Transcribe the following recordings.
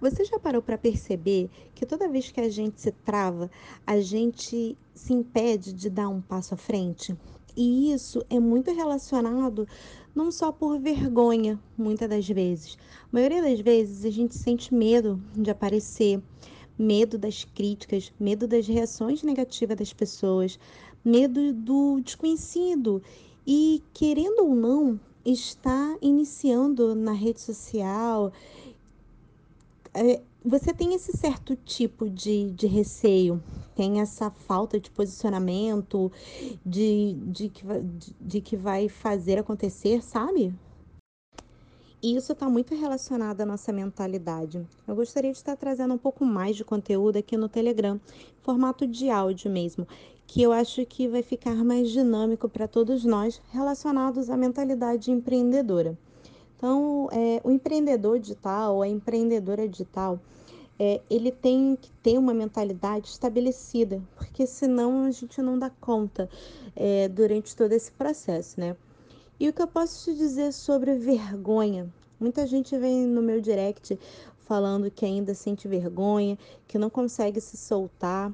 Você já parou para perceber que toda vez que a gente se trava, a gente se impede de dar um passo à frente? E isso é muito relacionado não só por vergonha, muitas das vezes. A maioria das vezes a gente sente medo de aparecer, medo das críticas, medo das reações negativas das pessoas, medo do desconhecido. E querendo ou não, está iniciando na rede social você tem esse certo tipo de, de receio, tem essa falta de posicionamento, de, de, que, de, de que vai fazer acontecer, sabe? E isso está muito relacionado à nossa mentalidade. Eu gostaria de estar trazendo um pouco mais de conteúdo aqui no Telegram, formato de áudio mesmo, que eu acho que vai ficar mais dinâmico para todos nós relacionados à mentalidade empreendedora. Então, é, o empreendedor digital, a empreendedora digital, é, ele tem que ter uma mentalidade estabelecida, porque senão a gente não dá conta é, durante todo esse processo, né? E o que eu posso te dizer sobre vergonha? Muita gente vem no meu direct falando que ainda sente vergonha, que não consegue se soltar.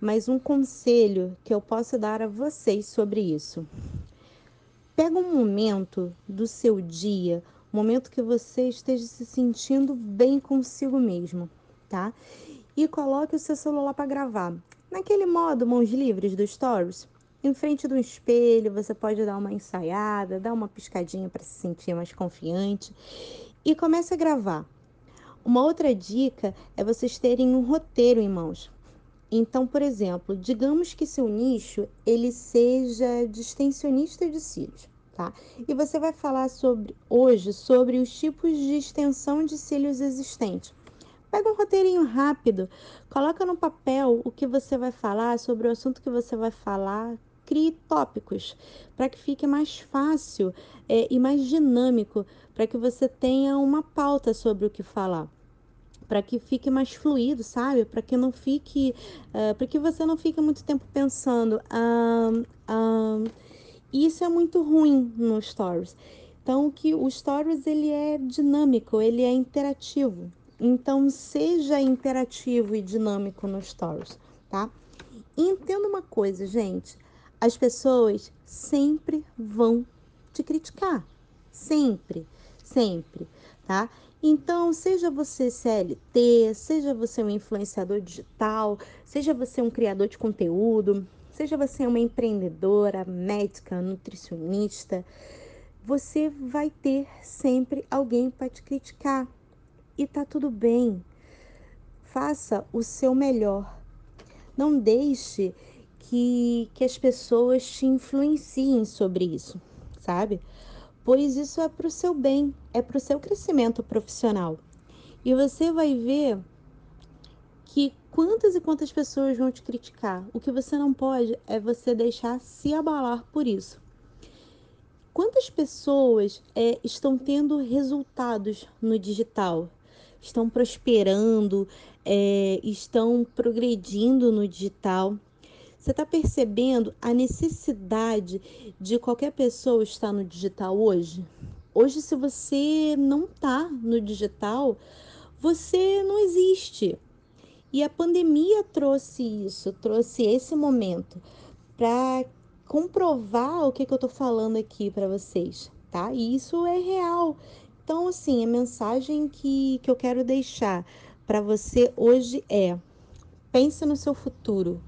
Mas um conselho que eu posso dar a vocês sobre isso. Pega um momento do seu dia, momento que você esteja se sentindo bem consigo mesmo, tá? E coloque o seu celular para gravar. Naquele modo mãos livres do Stories, em frente do espelho, você pode dar uma ensaiada, dar uma piscadinha para se sentir mais confiante e comece a gravar. Uma outra dica é vocês terem um roteiro em mãos. Então, por exemplo, digamos que seu nicho ele seja de extensionista de cílios, tá? E você vai falar sobre hoje sobre os tipos de extensão de cílios existentes. Pega um roteirinho rápido, coloca no papel o que você vai falar, sobre o assunto que você vai falar, crie tópicos para que fique mais fácil é, e mais dinâmico, para que você tenha uma pauta sobre o que falar para que fique mais fluido, sabe? Para que não fique, uh, para que você não fique muito tempo pensando. Isso é muito ruim no Stories. Então, que o Stories ele é dinâmico, ele é interativo. Então, seja interativo e dinâmico no Stories, tá? Entenda uma coisa, gente. As pessoas sempre vão te criticar. Sempre, sempre, tá? Então, seja você CLT, seja você um influenciador digital, seja você um criador de conteúdo, seja você uma empreendedora, médica, nutricionista, você vai ter sempre alguém para te criticar. E tá tudo bem. Faça o seu melhor. Não deixe que, que as pessoas te influenciem sobre isso, sabe? Pois isso é para o seu bem, é para o seu crescimento profissional. E você vai ver que quantas e quantas pessoas vão te criticar. O que você não pode é você deixar se abalar por isso. Quantas pessoas é, estão tendo resultados no digital? Estão prosperando, é, estão progredindo no digital você está percebendo a necessidade de qualquer pessoa estar no digital hoje? Hoje, se você não está no digital, você não existe. E a pandemia trouxe isso, trouxe esse momento para comprovar o que, que eu estou falando aqui para vocês, tá? E isso é real. Então, assim, a mensagem que, que eu quero deixar para você hoje é: pense no seu futuro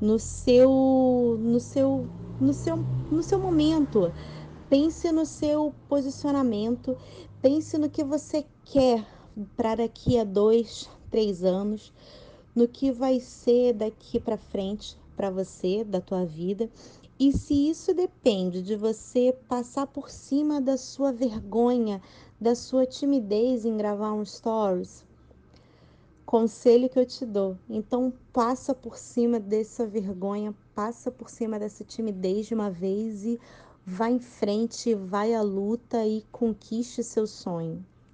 no seu no seu no seu no seu momento. Pense no seu posicionamento, pense no que você quer para daqui a dois, três anos, no que vai ser daqui para frente para você, da tua vida. E se isso depende de você passar por cima da sua vergonha, da sua timidez em gravar um stories, conselho que eu te dou. Então, passa por cima dessa vergonha, passa por cima dessa timidez de uma vez e vai em frente, vai à luta e conquiste seu sonho.